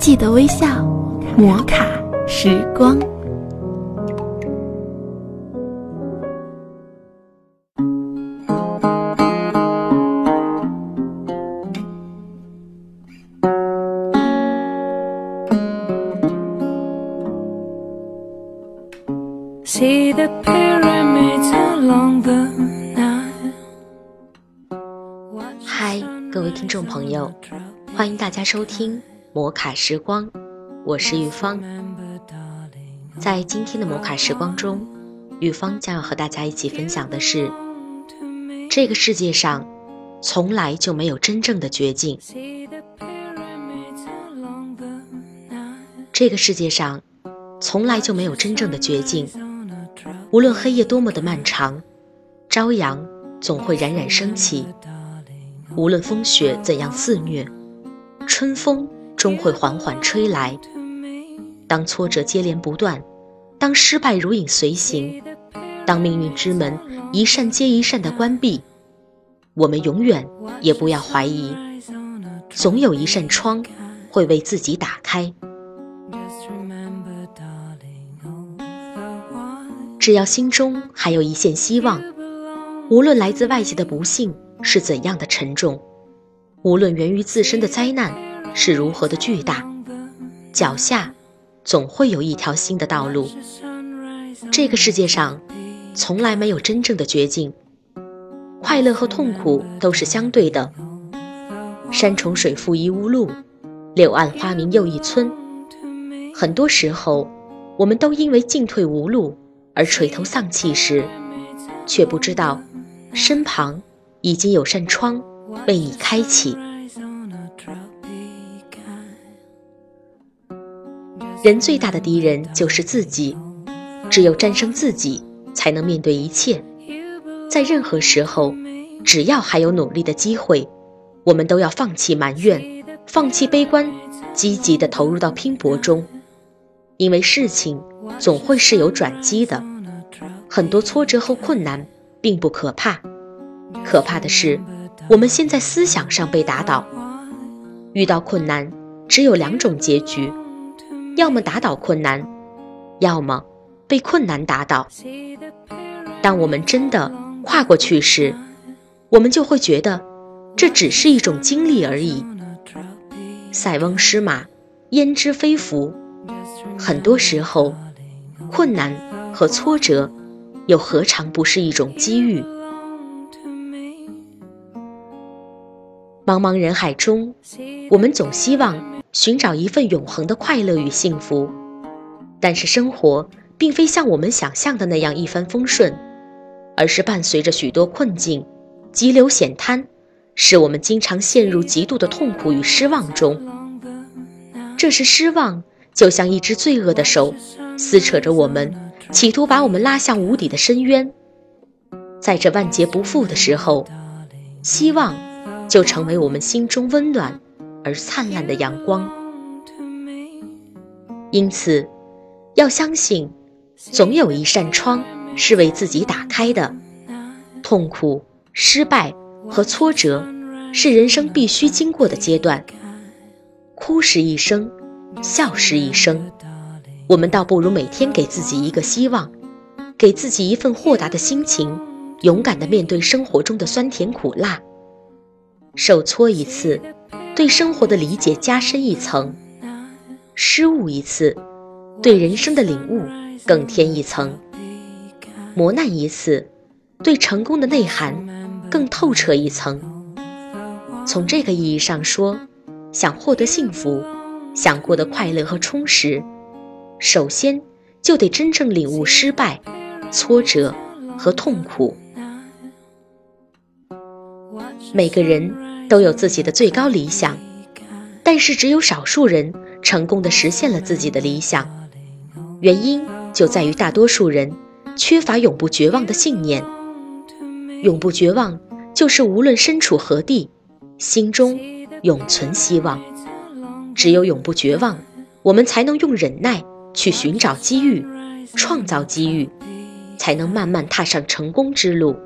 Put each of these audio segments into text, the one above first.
记得微笑，摩卡时光。嗨，各位听众朋友，欢迎大家收听摩卡时光，我是玉芳。在今天的摩卡时光中，玉芳将要和大家一起分享的是：这个世界上从来就没有真正的绝境。这个世界上从来就没有真正的绝境。无论黑夜多么的漫长，朝阳总会冉冉升起；无论风雪怎样肆虐，春风终会缓缓吹来。当挫折接连不断，当失败如影随形，当命运之门一扇接一扇的关闭，我们永远也不要怀疑，总有一扇窗会为自己打开。只要心中还有一线希望，无论来自外界的不幸是怎样的沉重，无论源于自身的灾难是如何的巨大，脚下总会有一条新的道路。这个世界上从来没有真正的绝境，快乐和痛苦都是相对的。山重水复疑无路，柳暗花明又一村。很多时候，我们都因为进退无路。而垂头丧气时，却不知道身旁已经有扇窗为你开启。人最大的敌人就是自己，只有战胜自己，才能面对一切。在任何时候，只要还有努力的机会，我们都要放弃埋怨，放弃悲观，积极的投入到拼搏中，因为事情总会是有转机的。很多挫折和困难并不可怕，可怕的是我们先在思想上被打倒。遇到困难，只有两种结局：要么打倒困难，要么被困难打倒。当我们真的跨过去时，我们就会觉得这只是一种经历而已。塞翁失马，焉知非福？很多时候，困难和挫折。又何尝不是一种机遇？茫茫人海中，我们总希望寻找一份永恒的快乐与幸福，但是生活并非像我们想象的那样一帆风顺，而是伴随着许多困境、急流险滩，使我们经常陷入极度的痛苦与失望中。这时，失望就像一只罪恶的手，撕扯着我们。企图把我们拉向无底的深渊，在这万劫不复的时候，希望就成为我们心中温暖而灿烂的阳光。因此，要相信，总有一扇窗是为自己打开的。痛苦、失败和挫折是人生必须经过的阶段，哭是一生，笑是一生。我们倒不如每天给自己一个希望，给自己一份豁达的心情，勇敢地面对生活中的酸甜苦辣。受挫一次，对生活的理解加深一层；失误一次，对人生的领悟更添一层；磨难一次，对成功的内涵更透彻一层。从这个意义上说，想获得幸福，想过得快乐和充实。首先，就得真正领悟失败、挫折和痛苦。每个人都有自己的最高理想，但是只有少数人成功的实现了自己的理想。原因就在于大多数人缺乏永不绝望的信念。永不绝望，就是无论身处何地，心中永存希望。只有永不绝望，我们才能用忍耐。去寻找机遇，创造机遇，才能慢慢踏上成功之路。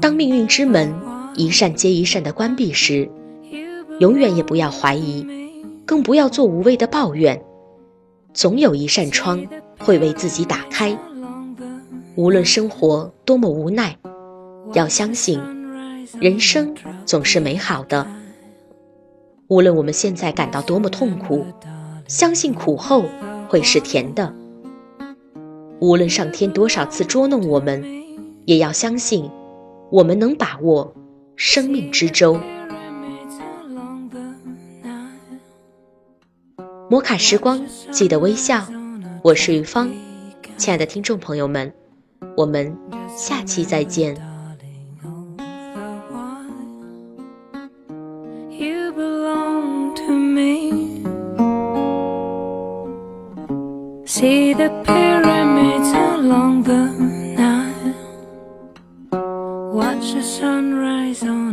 当命运之门一扇接一扇的关闭时，永远也不要怀疑，更不要做无谓的抱怨。总有一扇窗会为自己打开。无论生活多么无奈，要相信，人生总是美好的。无论我们现在感到多么痛苦，相信苦后会是甜的。无论上天多少次捉弄我们，也要相信，我们能把握生命之舟。摩卡时光，记得微笑。我是于芳，亲爱的听众朋友们，我们下期再见。So. on